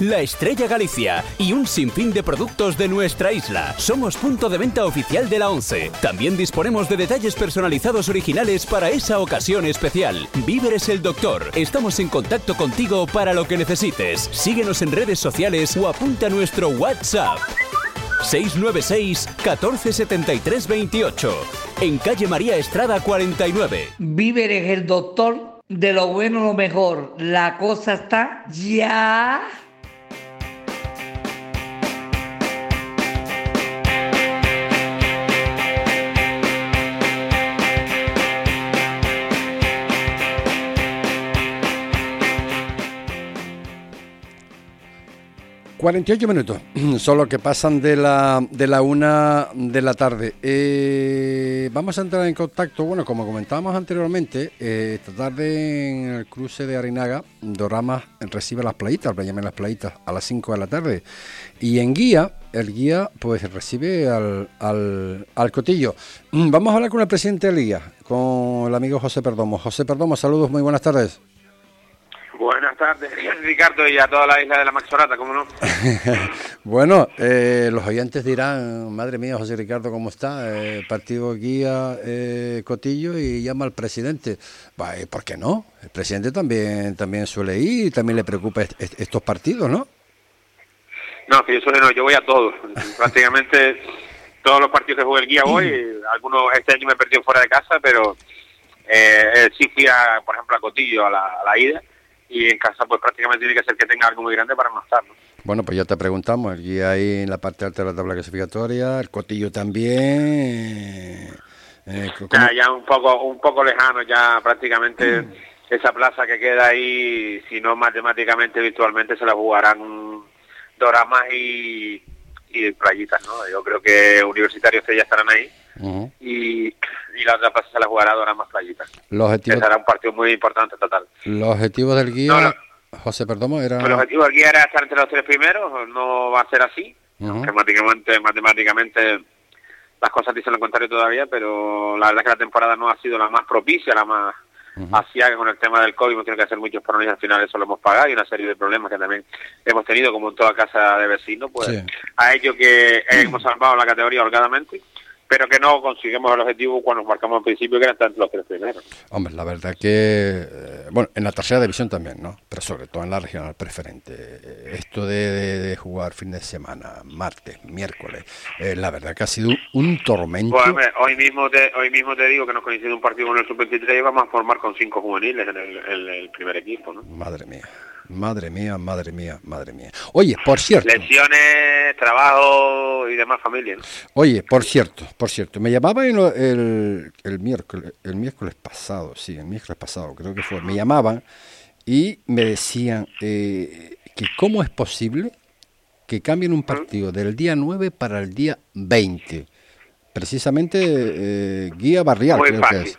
la Estrella Galicia y un sinfín de productos de nuestra isla. Somos punto de venta oficial de la 11. También disponemos de detalles personalizados originales para esa ocasión especial. Víveres el Doctor. Estamos en contacto contigo para lo que necesites. Síguenos en redes sociales o apunta nuestro WhatsApp. 696 1473 28 en calle María Estrada 49. Víveres el doctor, de lo bueno lo mejor. La cosa está ya. 48 minutos, [clears throat] solo que pasan de la, de la una de la tarde. Eh, vamos a entrar en contacto, bueno, como comentábamos anteriormente, eh, esta tarde en el cruce de Arinaga, Dorama recibe las playitas, llaman las playitas, a las 5 de la tarde. Y en guía, el guía pues recibe al, al, al cotillo. [clears throat] Vamos a hablar con el presidente del guía, con el amigo José Perdomo. José Perdomo, saludos, muy buenas tardes. Buenas tardes, [laughs] Ricardo, y a toda la isla de la Maxorata, ¿cómo no? [laughs] bueno, eh, los oyentes dirán, madre mía, José Ricardo, ¿cómo está? Eh, partido guía eh, Cotillo y llama al presidente. ¿Por qué no? El presidente también también suele ir y también le preocupa estos partidos, ¿no? No, que yo suele no, yo voy a todos. [laughs] Prácticamente todos los partidos que juega el guía voy. Algunos este año me he perdido fuera de casa, pero eh, sí fui, a, por ejemplo, a Cotillo a la, a la ida y en casa pues prácticamente tiene que ser que tenga algo muy grande para no estar. Bueno, pues ya te preguntamos, el guía ahí en la parte alta de la tabla clasificatoria, el cotillo también. Eh, ya, un poco un poco lejano ya prácticamente [clears throat] esa plaza que queda ahí, si no matemáticamente, virtualmente se la jugarán Doramas y, y Playitas, ¿no? Yo creo que Universitarios ya estarán ahí y, y, la otra plaza se la jugará ahora más playita. Los objetivos... será un partido muy importante total. Los objetivos del guía, José Perdomo, era... El objetivo del guía era estar entre los tres primeros, no va a ser así, matemáticamente, matemáticamente las cosas dicen lo contrario todavía, pero la verdad es que la temporada no ha sido la más propicia, la más hacia que con el tema del COVID hemos tenido que hacer muchos problemas al final eso lo hemos pagado y una serie de problemas que también hemos tenido como en toda casa de vecinos, pues a ello que hemos [clears throat] salvado la categoría holgadamente pero que no conseguimos el objetivo cuando nos marcamos al principio, que eran tanto los tres primeros. Hombre, la verdad que, eh, bueno, en la tercera división también, ¿no? Pero sobre todo en la regional preferente. Eh, esto de, jugar fin de semana, martes, miércoles, eh, la verdad que ha sido un tormento. Pues, hoy, mismo te, hoy mismo te digo que nos coincide un partido con el sub-23 y vamos a formar con cinco juveniles en el, en el primer equipo, ¿no? Madre mía. Madre mía, madre mía, madre mía. Oye, por cierto. Lesiones, trabajo y demás familia. Oye, por cierto, por cierto, me llamaban el, el, miércoles, el miércoles pasado, sí, el miércoles pasado creo que fue, me llamaban y me decían eh, que cómo es posible que cambien un partido del día 9 para el día 20. Precisamente eh, Guía Barrial, creo que es.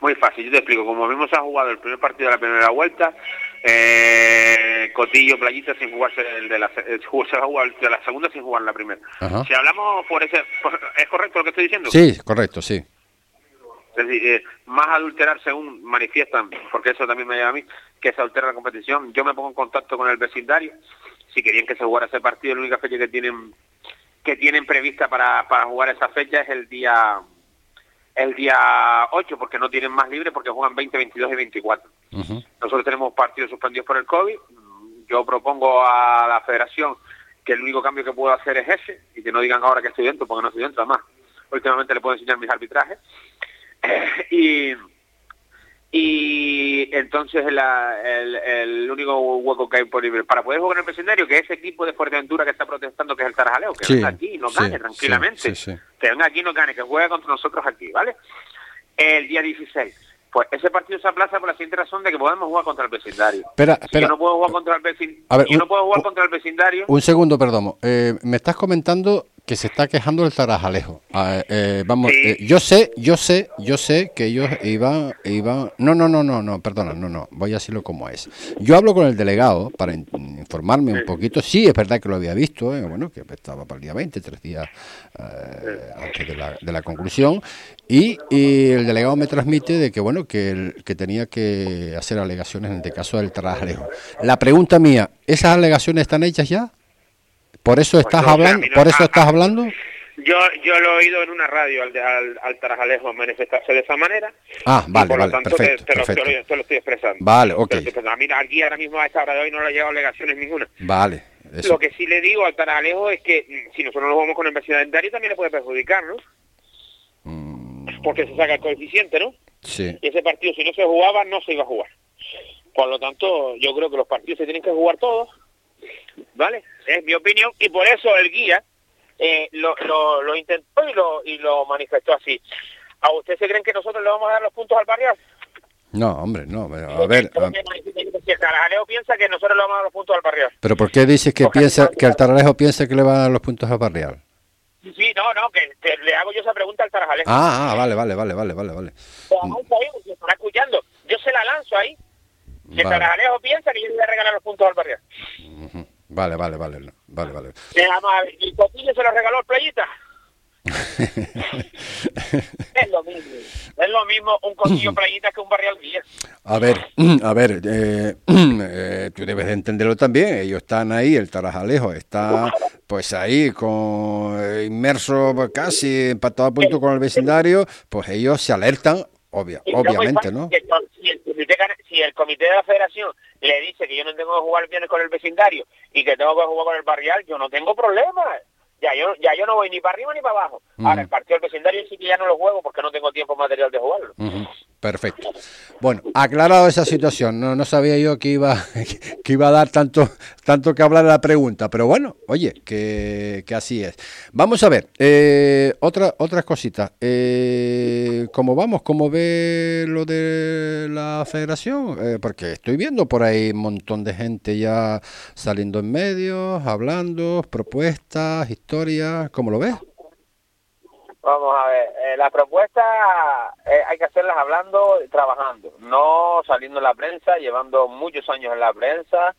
Muy fácil, yo te explico. Como vimos, ha jugado el primer partido de la primera vuelta, eh, Cotillo, Playita sin jugarse el de la, el, se va de la segunda sin jugar la primera. Si hablamos por ese, ¿es correcto lo que estoy diciendo? Sí, correcto, sí. Es decir, eh, más adulterar según manifiestan, porque eso también me lleva a mí, que se altera la competición. Yo me pongo en contacto con el vecindario, si querían que se jugara ese partido, la única fecha que tienen que tienen prevista para, para jugar esa fecha es el día el día 8 porque no tienen más libre porque juegan 20, 22 y 24. Nosotros tenemos partidos suspendidos por el COVID. Yo propongo a la federación que el único cambio que puedo hacer es ese y que no digan ahora que estoy dentro porque no estoy dentro. Además, últimamente le puedo enseñar mis arbitrajes. [clears throat] y y entonces el, el, único hueco que hay por libre para poder jugar en el vecindario, que ese equipo de Fuerteventura que está protestando, que es el Tarajaleo, que venga aquí y no gane tranquilamente, que venga aquí y no gane, que juegue contra nosotros aquí, ¿vale? El día 16. Pues ese partido se aplaza por la siguiente razón de que podemos jugar contra el vecindario. Espera, espera. yo no puedo jugar contra el vecindario. yo no puedo jugar contra el vecindario. Un segundo, perdón. Eh, me estás comentando que se está quejando el Tarajalejo. Ah, eh, vamos, eh, yo sé, yo sé, yo sé que ellos iban, iban. No, no, no, no, no, perdona, no, no. Voy a decirlo como es. Yo hablo con el delegado para informarme un poquito. Sí, es verdad que lo había visto, eh, bueno, que estaba para el día 20, tres días antes de la, de la conclusión. Y, el delegado me transmite de que bueno que, el, que tenía que hacer alegaciones en este caso del Tarajalejo. La pregunta mía, ¿esas alegaciones están hechas ya? ¿Por eso pues estás hablando? ¿Por eso estás hablando? Yo, yo lo he oído en una radio al, al, al Tarajalejo manifestarse de esa manera. Ah, vale, por lo tanto, perfecto, te, Lo, estoy expresando. Vale, ok. a mí aquí ahora mismo a esta hora de hoy no le ha llegado alegaciones ninguna. Vale. Lo que sí le digo al Tarajalejo es que mm, si nosotros nos jugamos con el vecindario también le puede perjudicar, ¿no? Mm. Porque se saca el coeficiente, ¿no? Sí. Y ese partido, si no se jugaba, no se iba a jugar. Por lo tanto, yo creo que los partidos se tienen que jugar todos ¿vale? Es mi opinión y por eso el guía eh, lo, lo, intentó y lo, y lo manifestó así. ¿A usted se creen que nosotros le vamos a dar los puntos al barrial? No, hombre, no. A ver. Si el Tarajalejo piensa que nosotros le vamos a dar los puntos al barrial. ¿Pero por qué dices que piensa que el Tarajalejo piensa que le va a dar los puntos al barrial? Sí, no, no, que le hago yo esa pregunta al Tarajalejo. Ah, ah, vale, vale, vale, vale, vale, vale. Está escuchando. Yo se la lanzo ahí. Si el Tarajalejo piensa que yo le voy a regalar los puntos al barrial. Vale, vale, vale, vale, vale. [laughs] ¿Y Cotillo se lo regaló al Playita? [laughs] es lo mismo. Es lo mismo un cotillo [laughs] playita que un barrial guía. A ver, [clears throat] a ver, eh, [clears throat] eh, tú debes de entenderlo también. Ellos están ahí, el Tarajalejo está pues ahí con eh, inmerso casi empatado a punto con el vecindario, pues ellos se alertan, obvia, obviamente, ¿no? Si el, comité, si el comité de la federación le dice que yo no tengo que jugar bien con el vecindario y que tengo que jugar con el barrial, yo no tengo problema ya yo, ya yo no voy ni para arriba ni para abajo. Ahora, el partido del vecindario sí que ya no lo juego porque no tengo tiempo material de jugarlo. Perfecto. Bueno, aclarado esa situación, no, no sabía yo que iba, [laughs] que iba a dar tanto, tanto que hablar la pregunta, pero bueno, oye, que, que así es. Vamos a ver, eh, otra, otras cositas. Eh, ¿Cómo vamos? ¿Cómo ve lo de la federación? Eh, porque estoy viendo por ahí un montón de gente ya saliendo en medios, hablando, propuestas, historias, ¿cómo lo ves? Vamos a ver, eh, las propuestas eh, hay que hacerlas hablando y trabajando, no saliendo en la prensa, llevando muchos años en la prensa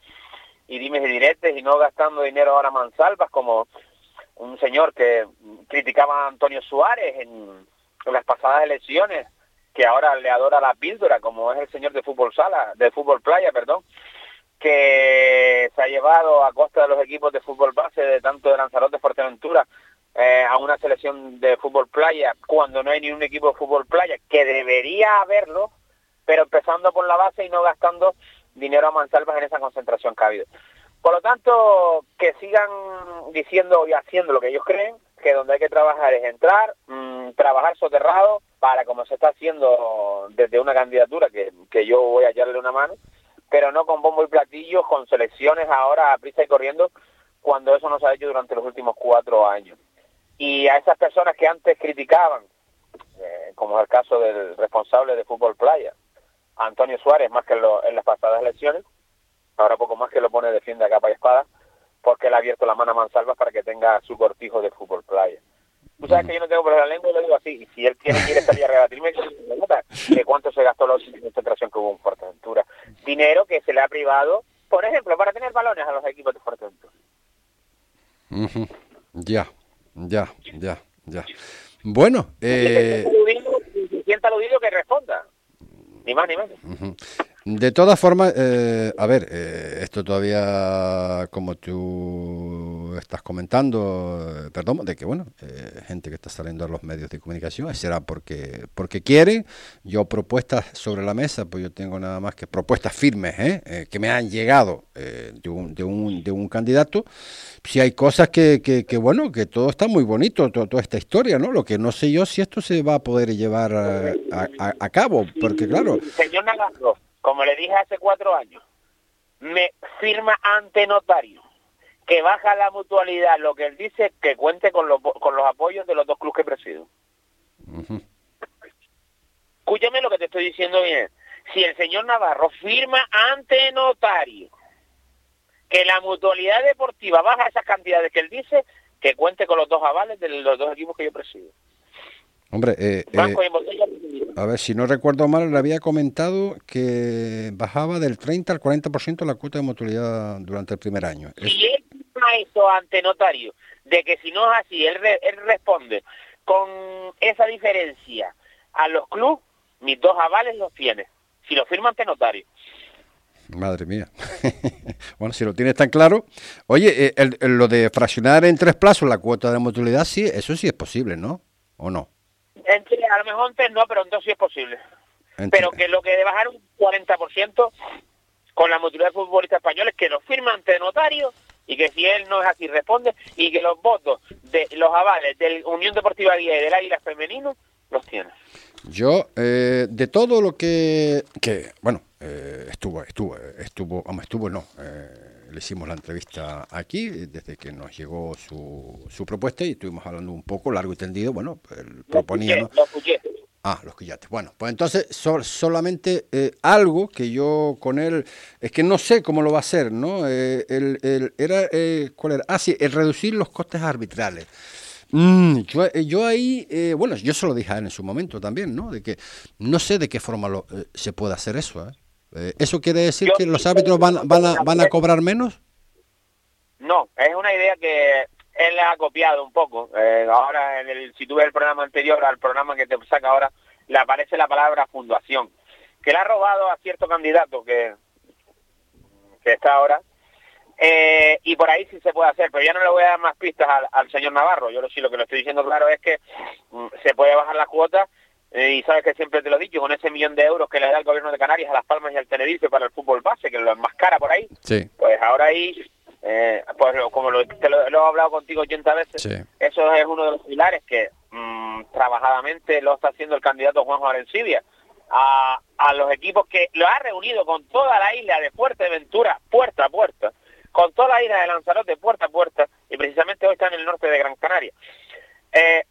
y dimes y diretes y no gastando dinero ahora mansalvas como un señor que criticaba a Antonio Suárez en, las pasadas elecciones, que ahora le adora la píldora, como es el señor de fútbol sala, de fútbol playa, perdón, que se ha llevado a costa de los equipos de fútbol base, de tanto de Lanzarote, Fuerteventura, eh, a una selección de fútbol playa cuando no hay ni un equipo de fútbol playa, que debería haberlo, pero empezando por la base y no gastando dinero a mansalvas en esa concentración que ha habido. Por lo tanto, que sigan diciendo y haciendo lo que ellos creen, que donde hay que trabajar es entrar, mm, trabajar soterrado, para como se está haciendo desde una candidatura que, que yo voy a hallarle una mano, pero no con bombo y platillos, con selecciones ahora a prisa y corriendo, cuando eso no se ha hecho durante los últimos cuatro años y a esas personas que antes criticaban, eh, como es el caso del responsable de Fútbol Playa, Antonio Suárez, más que en, las pasadas elecciones, ahora poco más que lo pone defiende a capa y espada, porque él ha abierto la mano a Mansalva para que tenga su cortijo de Fútbol Playa. Tú sabes que yo no tengo por la lengua y lo digo así, y si él quiere, quiere salir a rebatirme, que cuánto se gastó la concentración que hubo en Fuerteventura. Dinero que se le ha privado, por ejemplo, para tener balones a los equipos de Fuerteventura. Ya. Ya, ya, ya. Bueno, eh... sienta aludido que responda. Ni más ni menos. De todas formas, eh, a ver, eh, esto todavía, como tú estás comentando, eh, perdón, de que, bueno, gente que está saliendo a los medios de comunicación, será porque, porque quieren. Yo propuestas sobre la mesa, pues yo tengo nada más que propuestas firmes, que me han llegado de, un, de, un, de un candidato. Si hay cosas que, que, bueno, que todo está muy bonito, toda esta historia, ¿no? Lo que no sé yo si esto se va a poder llevar a, a, cabo, porque claro... Señor como le dije hace cuatro años, me firma ante notario que baja la mutualidad, lo que él dice, que cuente con, con los apoyos de los dos clubes que presido. Escúchame lo que te estoy diciendo bien. Si el señor Navarro firma ante notario que la mutualidad deportiva baja esas cantidades que él dice, que cuente con los dos avales de los dos equipos que yo presido. Hombre, eh, eh, a ver, si no recuerdo mal, le había comentado que bajaba del 30 al 40% la cuota de mutualidad durante el primer año. Y él eso ante notario, de que si no es así, él, él responde con esa diferencia a los clubes, mis dos avales los tiene. Si lo firma ante notario. Madre mía. [laughs] bueno, si lo tienes tan claro. Oye, eh, lo de fraccionar en tres plazos la cuota de mutualidad, sí, eso sí es posible, ¿no? ¿O no? Entre, a lo mejor en no, pero en dos sí es posible. Pero que lo que de bajar un 40% con la mutualidad de futbolistas españoles que lo firma ante notario y que si él no es así responde y que los votos de los avales de Unión Deportiva Guía y del Águila Femenino los tiene. Yo, eh, de todo lo que, que bueno, eh, estuvo, estuvo, estuvo, vamos, estuvo no, eh, le hicimos la entrevista aquí, desde que nos llegó su, su propuesta y estuvimos hablando un poco largo y tendido, bueno, él proponía, Ah, los quillates. Bueno, pues entonces solamente eh, algo que yo con él, es que no sé cómo lo va a hacer, ¿no? Eh, el, el, era, eh, ¿cuál era? Ah, sí, el reducir los costes arbitrales. Mm, yo, yo, ahí, bueno, yo se lo dije a él en su momento también, ¿no? De que no sé de qué forma lo, se puede hacer eso. ¿Eso quiere decir que los árbitros van, van, a, van a cobrar menos? No, es una idea que él ha copiado un poco. Eh, ahora, en el, si tú ves el programa anterior al programa que te saca ahora, le aparece la palabra fundación, que le ha robado a cierto candidato que, que está ahora. Eh, y por ahí sí se puede hacer, pero ya no le voy a dar más pistas al, señor Navarro. Yo lo, sí lo que lo estoy diciendo claro es que mm, se puede bajar la cuota eh, y sabes que siempre te lo he dicho, con ese millón de euros que le da el gobierno de Canarias a Las Palmas y al Tenerife para el fútbol base, que lo enmascara por ahí, sí. pues ahora ahí eh, pues como lo, te lo, he hablado contigo 80 veces, eso es uno de los pilares que mm, trabajadamente lo está haciendo el candidato Juanjo Arencibia. A, a los equipos que lo ha reunido con toda la isla de Fuerteventura, puerta a puerta, con toda la isla de Lanzarote, puerta a puerta, y precisamente hoy está en el norte de Gran Canaria. Eh,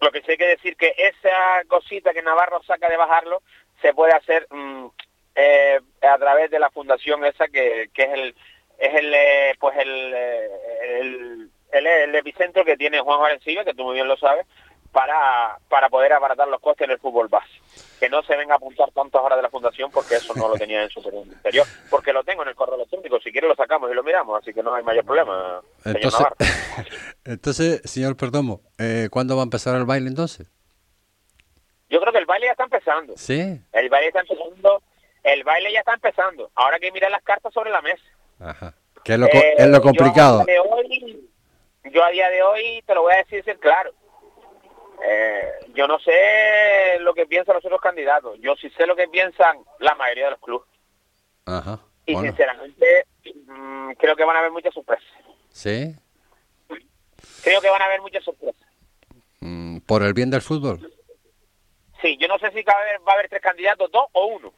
lo que sí hay que decir que esa cosita que Navarro saca de bajarlo se puede hacer mm, eh, a través de la fundación esa que, que es el, es el eh, pues eh, el, el, el, epicentro que tiene Juan Valencillo, que tú muy bien lo sabes, para, para poder abaratar los costes en el fútbol base. Que no se venga a apuntar tantas horas de la fundación porque eso no lo tenía en su periodo interior. Porque lo tengo en el correo electrónico, si quiere lo sacamos y lo miramos, así que no hay mayor problema. Entonces, [laughs] entonces señor Perdomo, eh, ¿cuándo va a empezar el baile entonces? Yo creo que el baile ya está empezando. Sí. El baile está empezando. El baile ya está empezando. Ahora que mirar las cartas sobre la mesa. Ajá. Que es lo, eh, es lo complicado. Yo a, día de hoy te lo voy a decir, claro. Eh, yo no sé lo que piensan los otros candidatos. Yo sí sé lo que piensan la mayoría de los clubes. Ajá. Y sinceramente mm, creo que van a haber muchas sorpresas. ¿Sí? Creo que van a haber muchas sorpresas. Mm, ¿Por el bien del fútbol? Sí, yo no sé si va a haber, va a haber tres candidatos, dos o uno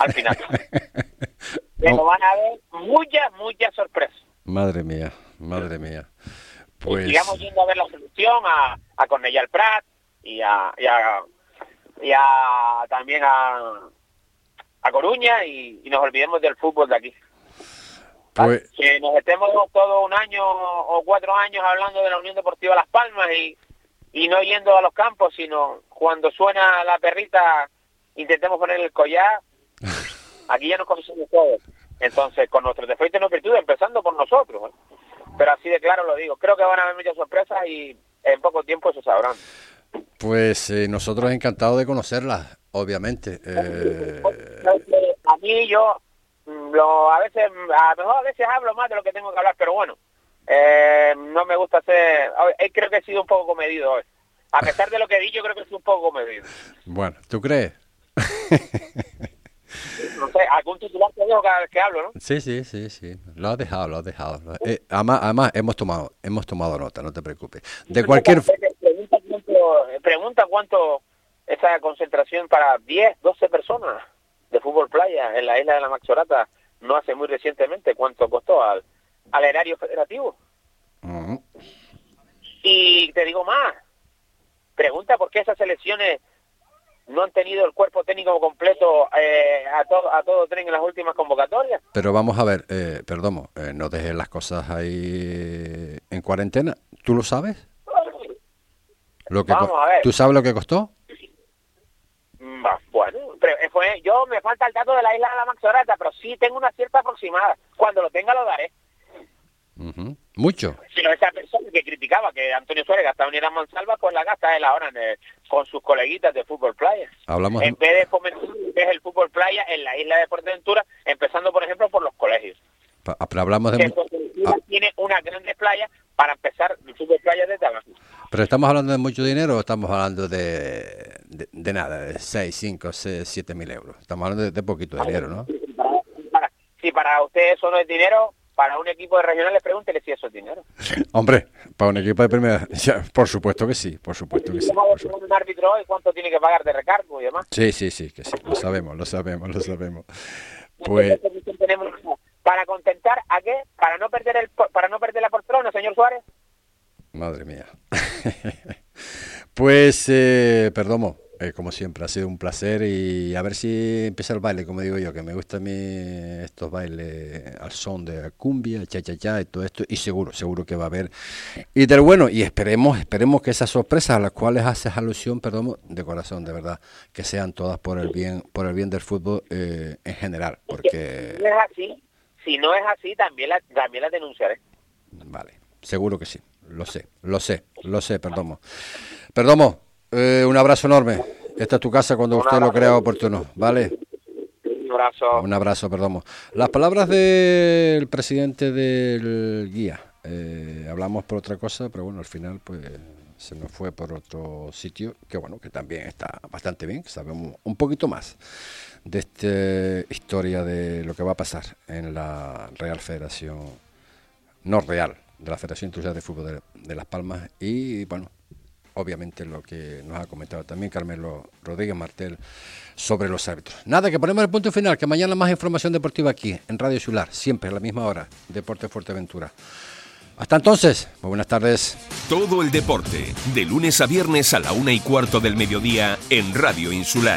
al final. [laughs] Pero van a haber muchas, muchas sorpresas. Madre mía, madre mía. Pues... sigamos yendo a ver la solución a, a Cornellà Prat y a, y a, también a, a Coruña y, nos olvidemos del fútbol de aquí. Pues... Que nos estemos todo un año o cuatro años hablando de la Unión Deportiva Las Palmas y, y no yendo a los campos, sino cuando suena la perrita intentemos poner el collar Aquí ya nos conocemos todos. Entonces, con nuestros defectos y nuestras virtudes, empezando por nosotros. ¿eh? Pero así de claro lo digo. Creo que van a haber muchas sorpresas y en poco tiempo eso sabrán. Pues eh, nosotros encantados de conocerlas, obviamente. Eh... A mí yo mm, lo, a veces, a lo mejor a veces hablo más de lo que tengo que hablar, pero bueno, eh, no me gusta hacer... Creo que he sido un poco comedido hoy. A pesar de lo que di, yo creo que he sido un poco comedido. Bueno, ¿tú crees? no sé, algún titular te dejo cada vez que hablo, ¿no? Sí, sí, sí, sí. Lo has dejado, lo has dejado. Eh, además, además, hemos tomado, hemos tomado nota, no te preocupes. De cualquier... Pregunta cuánto, pregunta cuánto esa concentración para 10, 12 personas de fútbol playa en la isla de la Maxorata no hace muy recientemente, cuánto costó al, al erario federativo. Y te digo más, pregunta por qué esas elecciones no han tenido el cuerpo técnico completo eh, a, todo, a todo tren en las últimas convocatorias. Pero vamos a ver, eh, perdón, eh, no dejes las cosas ahí en cuarentena. ¿Tú lo sabes? Lo que vamos a ver. ¿Tú sabes lo que costó? Mm, bueno, fue, yo me falta el dato de la isla de la Maxorata, pero sí tengo una cierta aproximada. Cuando lo tenga lo daré. Mucho. Sino esa persona que criticaba que Antonio Suárez gastaba en en Mansalva, pues la gasta él ahora con sus coleguitas de fútbol playa. Hablamos en vez de fomentar es el fútbol playa en la isla de Fuerteventura, empezando por ejemplo por los colegios. Ah, pero hablamos de... Ah. tiene una grande playa para empezar el fútbol playa desde abajo. Pero estamos hablando de mucho dinero o estamos hablando de, de, nada, de 6, 5, 6, 7 mil euros. Estamos hablando de, poquito dinero, ¿no? si para usted eso no es dinero, para un equipo de regionales, pregúntele si eso es dinero. [laughs] Hombre, para un equipo de primera, por supuesto que sí, por supuesto que sí. un árbitro hoy cuánto tiene que pagar de recargo y demás? Sí, sí, sí, que sí, lo sabemos, lo sabemos, lo sabemos. Pues... ¿Para contentar a qué? ¿Para no perder el para no perder la poltrona, señor Suárez? Madre mía. [laughs] pues, eh, perdomo, Eh, como siempre, ha sido un placer y a ver si empieza el baile, como digo yo, que me gusta a mí estos bailes al son de cumbia, cha cha cha y todo esto, y seguro, seguro que va a haber. Y del bueno, y esperemos, esperemos que esas sorpresas a las cuales haces alusión, perdón, de corazón, de verdad, que sean todas por el bien, por el bien del fútbol eh, en general, porque... Si no es así, si no es así, también la, también la denunciaré. Vale, seguro que sí, lo sé, lo sé, lo sé, Perdomo. Perdomo, eh, un abrazo enorme. Esta es tu casa cuando usted lo crea oportuno, ¿vale? Un abrazo. Un abrazo, perdón. Las palabras del presidente del guía. Eh, hablamos por otra cosa, pero bueno, al final pues se nos fue por otro sitio, que bueno, que también está bastante bien, sabemos un poquito más de esta historia de lo que va a pasar en la Real Federación, no real, de la Federación Internacional de Fútbol de Las Palmas y bueno, obviamente lo que nos ha comentado también Carmelo Rodríguez Martel sobre los árbitros. Nada, que ponemos el punto final, que mañana más información deportiva aquí, en Radio Sular, siempre a la misma hora, Deporte Fuerteventura. Hasta entonces, buenas tardes. Todo el deporte, de lunes a viernes a la una y cuarto del mediodía en Radio Insular.